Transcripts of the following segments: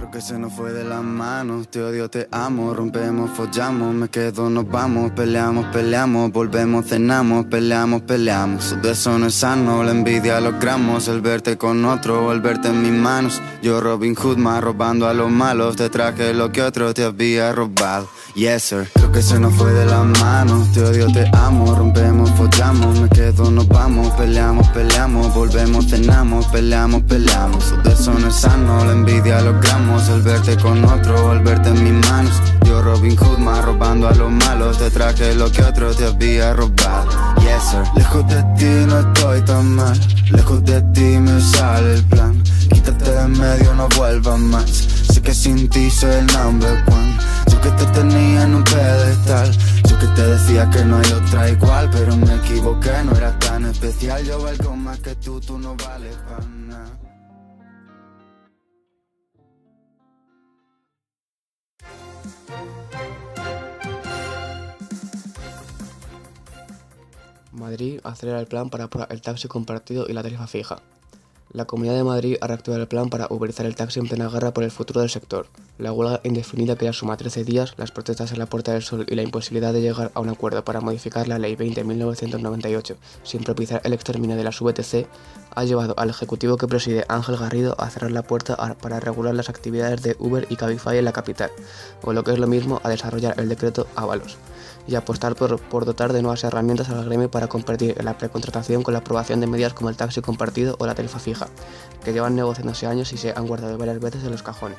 Creo que se nos fue de las manos, te odio, te amo, rompemos, follamos, me quedo, nos vamos, peleamos, peleamos, volvemos, cenamos, peleamos, peleamos. Todo eso no es sano, la envidia logramos, el verte con otro, el verte en mis manos. Yo Robin Hood más robando a los malos, te traje lo que otro te había robado. Yes sir, creo que se nos fue de las manos, te odio, te amo, rompemos, follamos, me quedo, nos vamos, peleamos, peleamos, volvemos, cenamos, peleamos, peleamos. Todo eso no es sano, la envidia logramos el verte con otro, al verte en mis manos. Yo Robin Hood más robando a los malos, te traje lo que otro te había robado. Yes sir. Lejos de ti no estoy tan mal, lejos de ti me sale el plan. Quítate de medio, no vuelvas más. Sé que sin ti soy el number one. Yo que te tenía en un pedestal. Yo que te decía que no hay otra igual, pero me equivoqué, no era tan especial. Yo valgo más que tú, tú no vales para Madrid acelera el plan para el taxi compartido y la tarifa fija. La Comunidad de Madrid ha reactivado el plan para uberizar el taxi en plena guerra por el futuro del sector. La huelga indefinida que ya suma 13 días, las protestas en la Puerta del Sol y la imposibilidad de llegar a un acuerdo para modificar la Ley 20.1998 sin propiciar el exterminio de las VTC ha llevado al Ejecutivo que preside Ángel Garrido a cerrar la puerta para regular las actividades de Uber y Cabify en la capital, o lo que es lo mismo, a desarrollar el decreto Ábalos y apostar por, por, dotar de nuevas herramientas al gremio para competir en la precontratación con la aprobación de medidas como el taxi compartido o la tarifa fija, que llevan negociándose años y se han guardado varias veces en los cajones.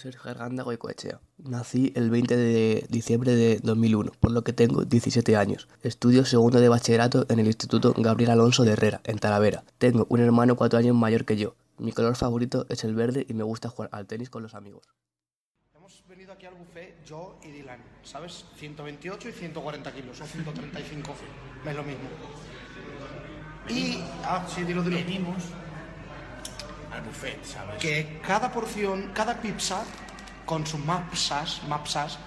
Sergio Arganda Goicoechea. Nací el 20 de diciembre de 2001, por lo que tengo 17 años. Estudio segundo de bachillerato en el Instituto Gabriel Alonso de Herrera, en Talavera. Tengo un hermano cuatro años mayor que yo. Mi color favorito es el verde y me gusta jugar al tenis con los amigos. Hemos venido aquí al buffet, yo y Dylan, ¿sabes? 128 y 140 kilos, o 135, es lo mismo. Y, ah, sí, dilo, dilo. Venimos al buffet, ¿sabes? Que cada porción, cada pizza, con sus mapsas, mapsas,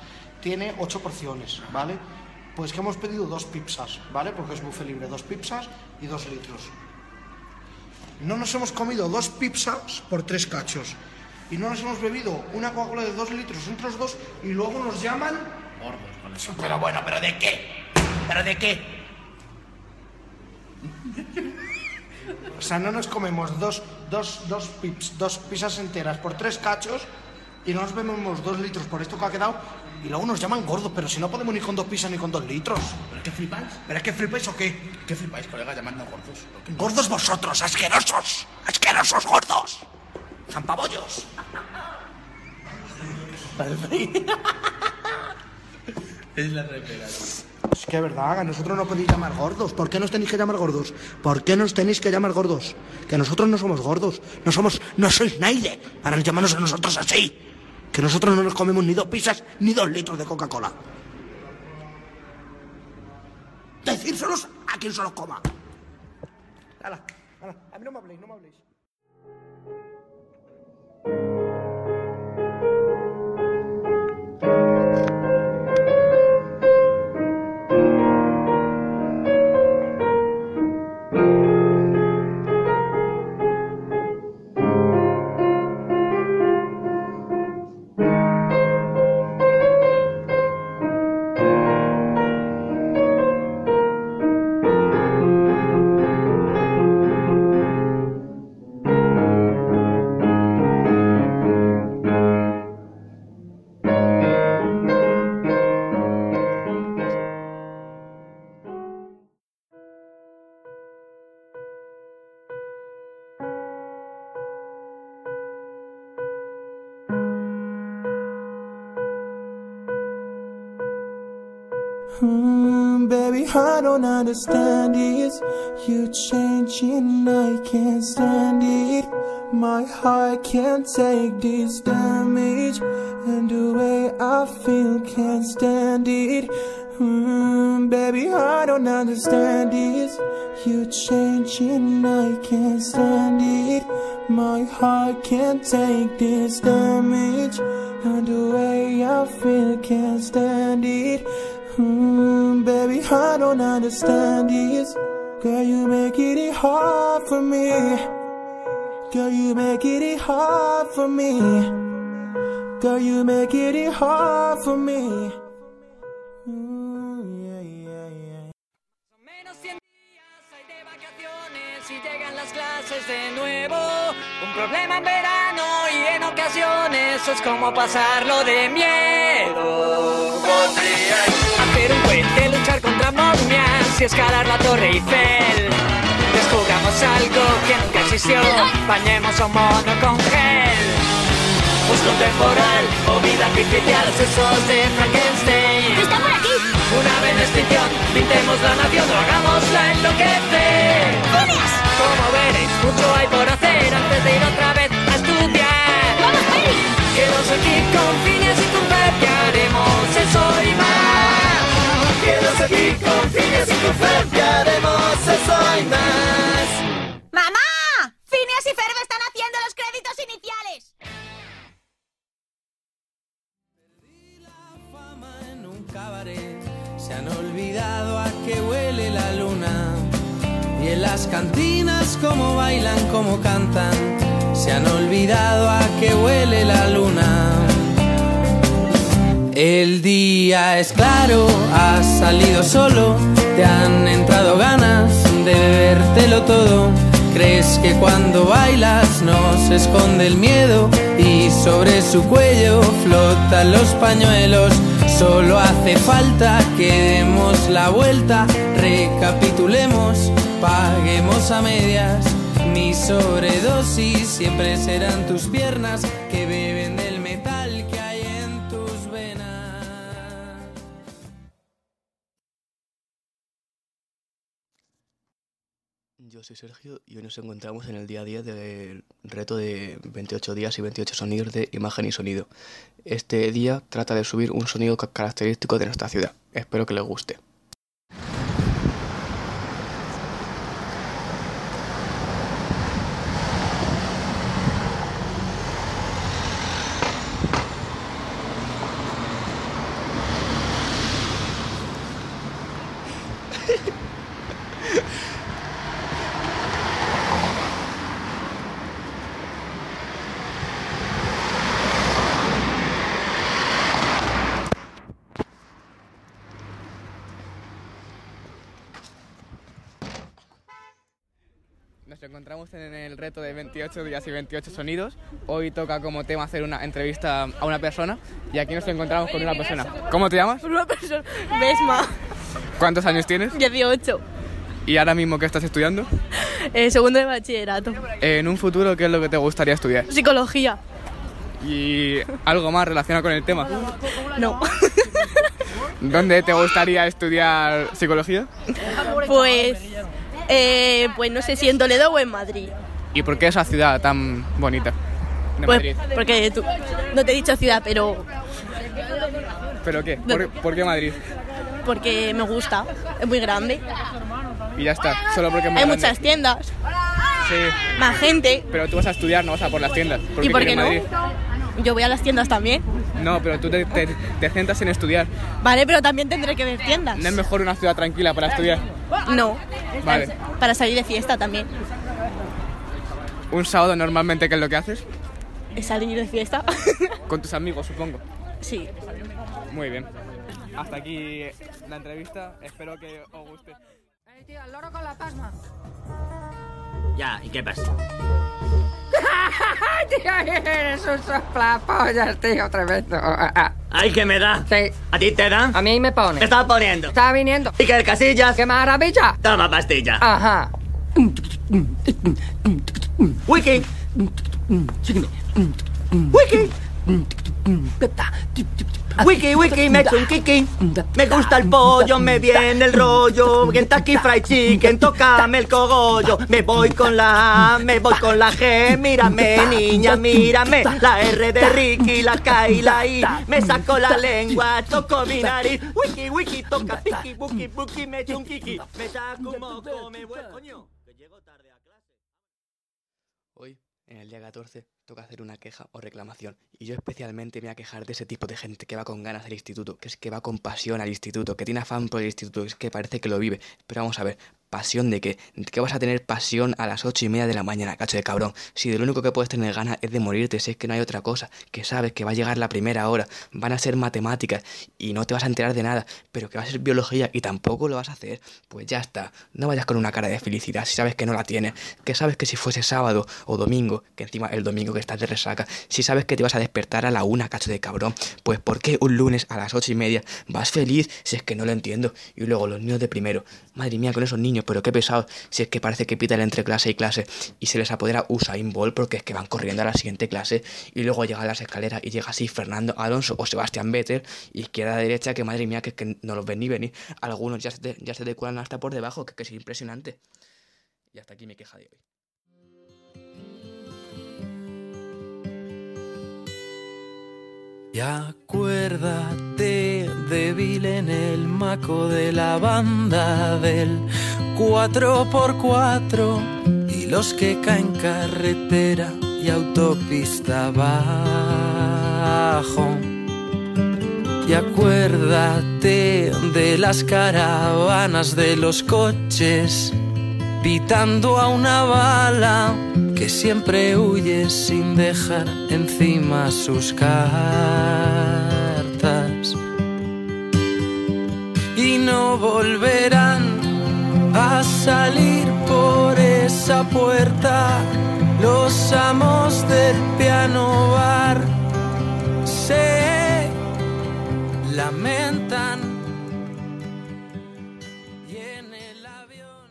tiene 8 porciones, ¿vale? Pues que hemos pedido dos pizzas, ¿vale? Porque es buffet libre, dos pizzas y dos litros. No nos hemos comido dos pizzas por tres cachos. Y no nos hemos bebido una Coca-Cola de dos litros entre los dos y luego nos llaman... Gordos con eso. Pero bueno, ¿pero de qué? ¿Pero de qué? O sea, no nos comemos dos, dos, dos, pips, dos pizzas enteras por tres cachos y no nos bebemos dos litros por esto que ha quedado y luego nos llaman gordos, pero si no podemos ni con dos pizzas ni con dos litros. ¿Pero es que flipáis? ¿Pero es que flipáis o qué? ¿Qué flipáis, colega, llamando gordos? Gordos vosotros, asquerosos, asquerosos gordos. Zampabollos. Es la repera. Es que es verdad, a nosotros no podéis llamar gordos. ¿Por qué nos tenéis que llamar gordos? ¿Por qué nos tenéis que llamar gordos? Que nosotros no somos gordos. No somos, no sois nadie para llamarnos a nosotros así. Que nosotros no nos comemos ni dos pizzas ni dos litros de Coca-Cola. Decírselos a quien se los coma. Hala, hala, a mí no me habléis, no me habléis. Understand it. You changing, I can't stand it. My heart can't take this damage, and the way I feel can't stand it. Hmm, baby, I don't understand this. You changing, I can't stand it. My heart can't take this damage, and the way I feel can't stand it. Hmm, baby, I don't understand this. Girl, you make it hard for me. Girl, you make it hard for me. Girl, you make it hard for me. Mm, yeah, yeah, yeah. Menos 100 días hay de vacaciones y llegan las clases de nuevo. Un problema en verano y en ocasiones es como pasarlo de miedo. Hacer un puente, luchar contra momias y escalar la Torre Eiffel. Descubramos algo que nunca existió, bañemos a un mono con gel. Busco temporal o vida artificial, sesos de Frankenstein. ¡Está por aquí! Una extinción, pintemos la nación o hagámosla enloquecer. ¡Phineas! Como veréis, mucho hay por hacer antes de ir otra vez a estudiar. ¡Vamos, Perry! Quedaos aquí con Phineas y con haremos eso y más. Aquí con Phineas y con Fer, que haremos eso y más. ¡Mamá! Phineas y Ferb están haciendo los créditos iniciales. fama en un cabaret. Se han olvidado a qué huele la luna. Y en las cantinas cómo bailan, cómo cantan. Se han olvidado a qué huele la luna. El día es claro, has salido solo, te han entrado ganas de bebértelo todo. Crees que cuando bailas no se esconde el miedo y sobre su cuello flotan los pañuelos. Solo hace falta que demos la vuelta, recapitulemos, paguemos a medias. Mi sobredosis siempre serán tus piernas Yo soy Sergio y hoy nos encontramos en el día a día del reto de 28 días y 28 sonidos de imagen y sonido. Este día trata de subir un sonido ca- característico de nuestra ciudad. Espero que les guste. Encontramos en el reto de 28 días y 28 sonidos. Hoy toca como tema hacer una entrevista a una persona y aquí nos encontramos con una persona. ¿Cómo te llamas? Una persona. Besma. ¿Cuántos años tienes? 18. ¿Y ahora mismo qué estás estudiando? Eh, segundo de bachillerato. En un futuro, ¿qué es lo que te gustaría estudiar? Psicología. ¿Y algo más relacionado con el tema? No. ¿Dónde te gustaría estudiar psicología? Pues. Eh, pues no sé si en Toledo o en Madrid. ¿Y por qué esa ciudad tan bonita? De Pues Madrid. porque tú. No te he dicho ciudad, pero. ¿Pero qué? ¿Por, por qué Madrid? Porque me gusta. Es muy grande. Y ya está, solo porque es muy Hay grande. muchas tiendas. Sí, Más gente. pero tú vas a estudiar, no vas a por las tiendas. ¿Y por qué no? Madrid? Yo voy a las tiendas también. No, pero tú te, te- te centras en estudiar. Vale, pero también tendré que ver tiendas. ¿No es mejor una ciudad tranquila para estudiar? No. Vale. Para salir de fiesta también. ¿Un sábado normalmente qué es lo que haces? ¿Es salir de fiesta? Con tus amigos, supongo. sí. Muy bien. Hasta aquí la entrevista. Espero que os guste. Eh, tío, el loro con la pasma. Ya, ¿y qué pasa? tío, eres un soplapollas, tío, tremendo. ¡Ay, que me da! Sí. ¿A ti te da? A mí me pone. ¿Qué estás poniendo? Está viniendo. ¿Y que el casillas? ¡Qué maravilla! Toma pastilla. Ajá. Wiki. Wiki. Wiki, wiki, me echo un kiki. Me gusta el pollo, me viene el rollo. Kentucky Fried Chicken, tócame el cogollo. Me voy con la A, me voy con la G. Mírame, niña, mírame. La R de Ricky, la K y la I. Me saco la lengua, toco mi nariz. Wiki, wiki, toca piki, buki, buki, me echo un kiki. Me saco un moco, me voy. Coño, que llego tarde a clase. Hoy, en el día 14, toca hacer una queja o reclamación. Y yo especialmente me voy a quejar de ese tipo de gente que va con ganas al instituto, que es que va con pasión al instituto, que tiene afán por el instituto, es que parece que lo vive. Pero vamos a ver, ¿pasión de qué? ¿De qué vas a tener pasión a las ocho y media de la mañana, cacho de cabrón? Si de lo único que puedes tener ganas es de morirte, si es que no hay otra cosa, que sabes que va a llegar la primera hora, van a ser matemáticas y no te vas a enterar de nada, pero que va a ser biología y tampoco lo vas a hacer, pues ya está. No vayas con una cara de felicidad si sabes que no la tienes, que sabes que si fuese sábado o domingo, que encima el domingo que estás de resaca, si sabes que te vas a despertar a la una, cacho de cabrón, pues ¿por qué un lunes a las ocho y media vas feliz si es que no lo entiendo? Y luego los niños de primero, madre mía con esos niños, pero qué pesados, si es que parece que pitan entre clase y clase y se les apodera Usain Bolt porque es que van corriendo a la siguiente clase y luego llegan las escaleras y llega así Fernando Alonso o Sebastián Vettel, izquierda derecha, que madre mía, que, que no los ven ni venir, algunos ya se te, ya se te hasta por debajo, que, que es impresionante. Y hasta aquí mi queja de hoy. Y acuérdate, débil en el maco de la banda del 4x4 y los que caen carretera y autopista abajo. Y acuérdate de las caravanas de los coches, pitando a una bala que siempre huye sin dejar encima sus cartas. Y no volverán a salir por esa puerta los amos del piano bar. Se lamentan y en el avión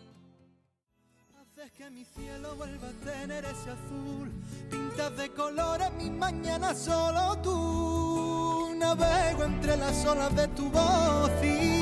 Haces que mi cielo vuelva a tener ese azul. Pintas de colores mi mañana solo tú. Navego entre las olas de tu voz y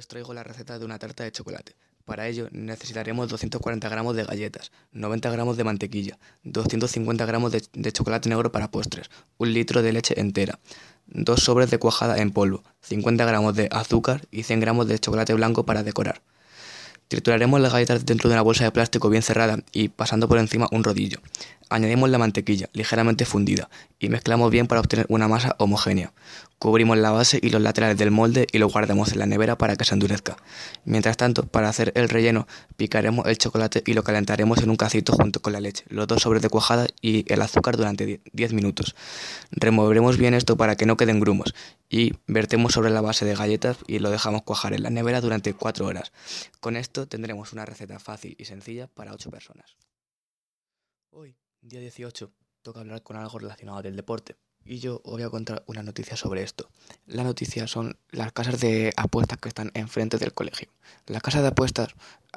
Os traigo la receta de una tarta de chocolate. Para ello necesitaremos 240 gramos de galletas, 90 gramos de mantequilla, 250 gramos de, de chocolate negro para postres, un litro de leche entera, dos sobres de cuajada en polvo, 50 gramos de azúcar y 100 gramos de chocolate blanco para decorar. Trituraremos las galletas dentro de una bolsa de plástico bien cerrada y pasando por encima un rodillo. Añadimos la mantequilla, ligeramente fundida, y mezclamos bien para obtener una masa homogénea. Cubrimos la base y los laterales del molde y lo guardamos en la nevera para que se endurezca. Mientras tanto, para hacer el relleno, picaremos el chocolate y lo calentaremos en un cacito junto con la leche, los dos sobres de cuajada y el azúcar durante 10 minutos. Removeremos bien esto para que no queden grumos y vertemos sobre la base de galletas y lo dejamos cuajar en la nevera durante 4 horas. Con esto tendremos una receta fácil y sencilla para 8 personas. Hoy, día 18, toca hablar con algo relacionado del deporte. Y yo os voy a contar una noticia sobre esto. La noticia son las casas de apuestas que están enfrente del colegio. Las casas de apuestas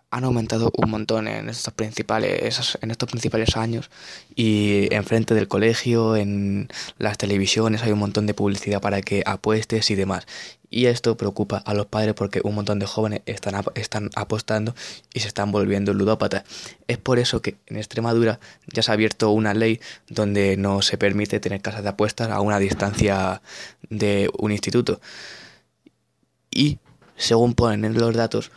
han aumentado un montón en estos principales, en estos principales años y enfrente del colegio, en las televisiones hay un montón de publicidad para que apuestes y demás. Y esto preocupa a los padres porque un montón de jóvenes están, están apostando y se están volviendo ludópatas. Es por eso que en Extremadura ya se ha abierto una ley donde no se permite tener casas de apuestas a una distancia de un instituto. Y según ponen en los datos,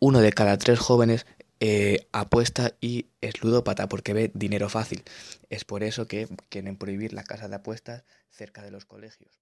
uno de cada tres jóvenes eh, apuesta y es ludópata porque ve dinero fácil. Es por eso que quieren prohibir las casas de apuestas cerca de los colegios.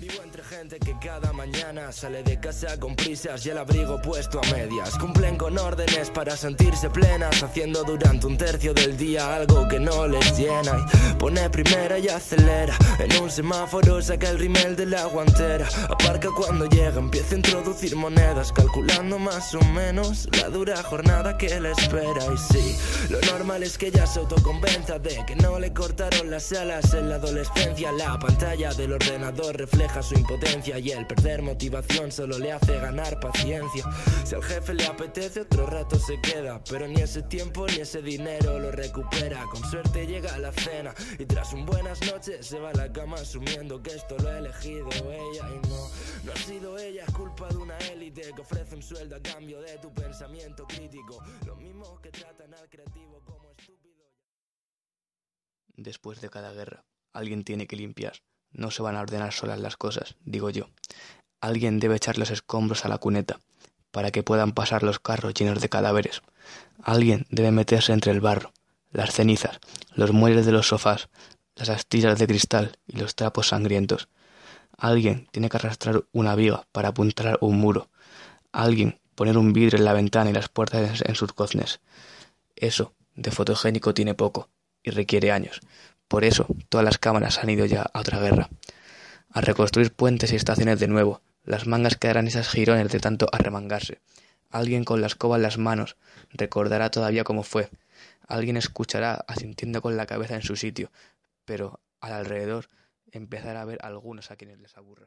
Vivo entre gente que cada mañana sale de casa con prisas y el abrigo puesto a medias. Cumplen con órdenes para sentirse plenas, haciendo durante un tercio del día algo que no les llena. Y pone primera y acelera. En un semáforo saca el rimel de la guantera. Aparca cuando llega, empieza a introducir monedas, calculando más o menos la dura jornada que le espera. Y sí, lo normal es que ella se autoconvenza de que no le cortaron las alas en la adolescencia. La pantalla del ordenador refleja su impotencia y el perder motivación solo le hace ganar paciencia. Si al jefe le apetece, otro rato se queda, pero ni ese tiempo ni ese dinero lo recupera. Con suerte llega a la cena y tras un buenas noches se va a la cama asumiendo que esto lo ha elegido ella y no, no ha sido ella, es culpa de una élite que ofrece un sueldo a cambio de tu pensamiento crítico. Lo mismo que tratan al creativo como estúpido. Después de cada guerra, alguien tiene que limpiar. No se van a ordenar solas las cosas, digo yo. Alguien debe echar los escombros a la cuneta, para que puedan pasar los carros llenos de cadáveres. Alguien debe meterse entre el barro, las cenizas, los muebles de los sofás, las astillas de cristal y los trapos sangrientos. Alguien tiene que arrastrar una viga para apuntar un muro. Alguien poner un vidrio en la ventana y las puertas en sus goznes. Eso de fotogénico tiene poco y requiere años. Por eso todas las cámaras han ido ya a otra guerra. A reconstruir puentes y estaciones de nuevo. Las mangas quedarán esas jirones de tanto arremangarse. Alguien con la escoba en las manos recordará todavía cómo fue. Alguien escuchará asintiendo con la cabeza en su sitio, pero al alrededor empezará a ver algunos a quienes les aburra.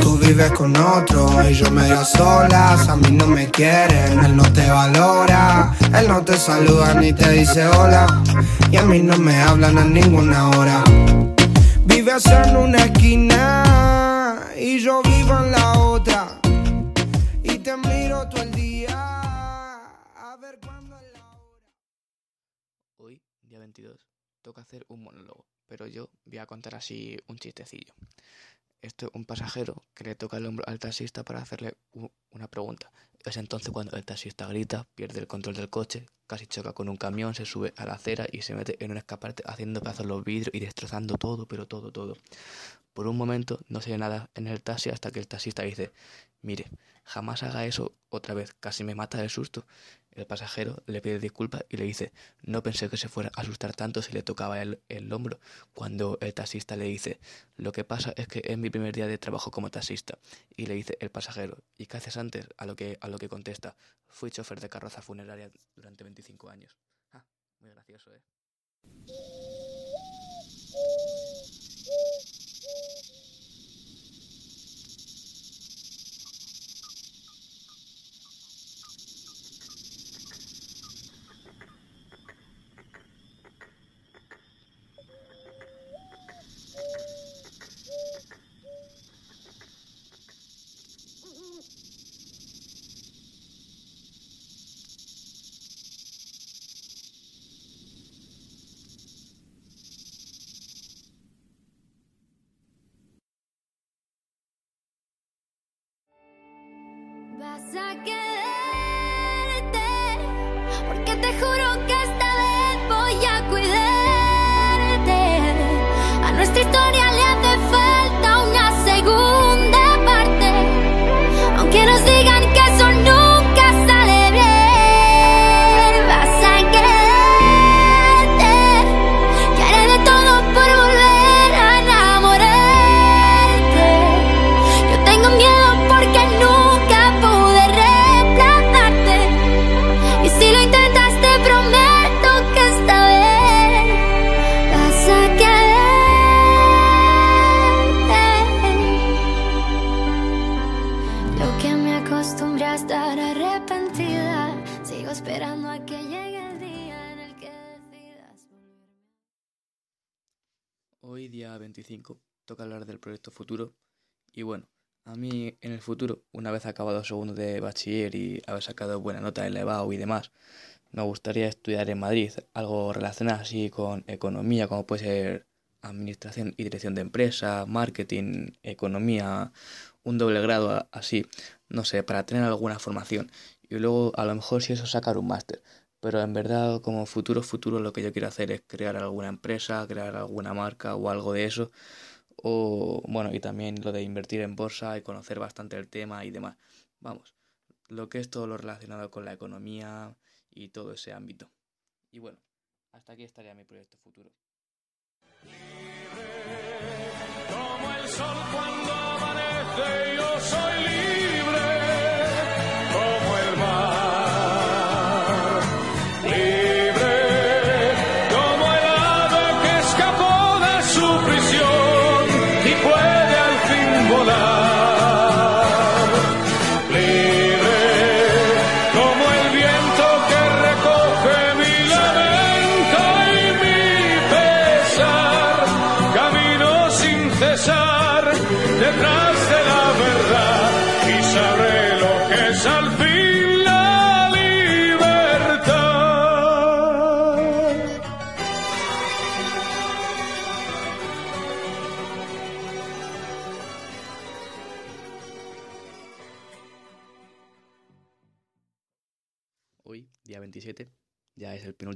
Tú vives con otro y yo medio solas, a mí no me quieren, él no te valora, él no te saluda ni te dice hola. Y a mí no me hablan a ninguna hora. Vives en una esquina y yo vivo en la otra. Y te miro todo el día a ver cuándo es la hora. Hoy, día 22, toca hacer un monólogo, pero yo voy a contar así un chistecillo. Esto es un pasajero que le toca el hombro al taxista para hacerle una pregunta. Es entonces cuando el taxista grita, pierde el control del coche, casi choca con un camión, se sube a la acera y se mete en un escaparate haciendo pedazos los vidrios y destrozando todo, pero todo, todo. Por un momento no se ve nada en el taxi hasta que el taxista dice, mire, jamás haga eso otra vez, casi me mata de susto. El pasajero le pide disculpas y le dice, no pensé que se fuera a asustar tanto si le tocaba el, el hombro, cuando el taxista le dice, lo que pasa es que es mi primer día de trabajo como taxista. Y le dice el pasajero, ¿y qué haces antes? A lo que, a lo que contesta, fui chofer de carroza funeraria durante 25 años. Ah, muy gracioso, ¿eh? Hablar del proyecto futuro. Y bueno, a mí en el futuro, una vez acabado segundo de bachiller y haber sacado buena nota EBAU y demás, me gustaría estudiar en Madrid algo relacionado así con economía, como puede ser administración y dirección de empresa, marketing, economía, un doble grado así, no sé, para tener alguna formación. Y luego a lo mejor si eso sacar un máster. Pero en verdad, como futuro, futuro, lo que yo quiero hacer es crear alguna empresa, crear alguna marca o algo de eso. O, bueno, y también lo de invertir en bolsa y conocer bastante el tema y demás. Vamos, lo que es todo lo relacionado con la economía y todo ese ámbito. Y bueno, hasta aquí estaría mi proyecto futuro.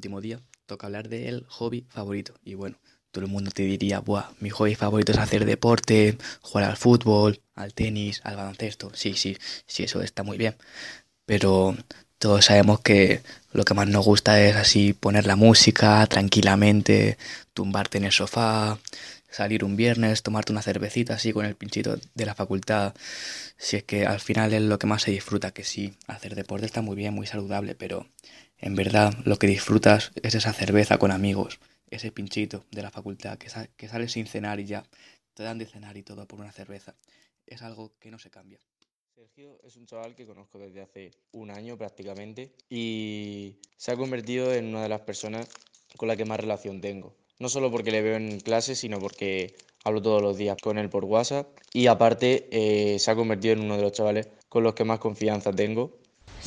Penúltimo día, toca hablar del hobby favorito. Y bueno, todo el mundo te diría, Buah, mi hobby favorito es hacer deporte, jugar al fútbol, al tenis, al baloncesto. Sí, sí, sí, eso está muy bien. Pero todos sabemos que lo que más nos gusta es así poner la música tranquilamente, tumbarte en el sofá, salir un viernes, tomarte una cervecita así con el pinchito de la facultad. Si es que al final es lo que más se disfruta, que sí, hacer deporte está muy bien, muy saludable, pero en verdad lo que disfrutas es esa cerveza con amigos, ese pinchito de la facultad que, sa- que sales sin cenar y ya te dan de cenar y todo por una cerveza. Es algo que no se cambia. Sergio es un chaval que conozco desde hace un año prácticamente y se ha convertido en una de las personas con la que más relación tengo. No solo porque le veo en clase, sino porque hablo todos los días con él por WhatsApp y aparte eh, se ha convertido en uno de los chavales con los que más confianza tengo.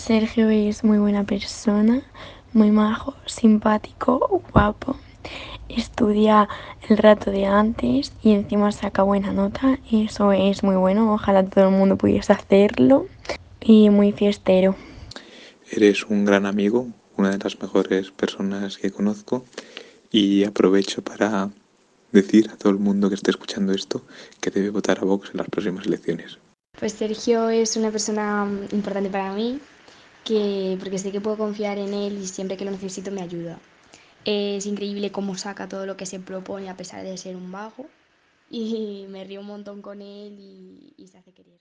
Sergio es muy buena persona, muy majo, simpático, guapo. Estudia el rato de antes y encima saca buena nota. Eso es muy bueno. Ojalá todo el mundo pudiese hacerlo. Y muy fiestero. Eres un gran amigo, una de las mejores personas que conozco y aprovecho para decir a todo el mundo que esté escuchando esto que debe votar a Vox en las próximas elecciones. Pues Sergio es una persona mm, importante para mí, que, porque sé que puedo confiar en él y siempre que lo necesito me ayuda. Es increíble cómo saca todo lo que se propone a pesar de ser un vago y me río un montón con él y, y se hace querer.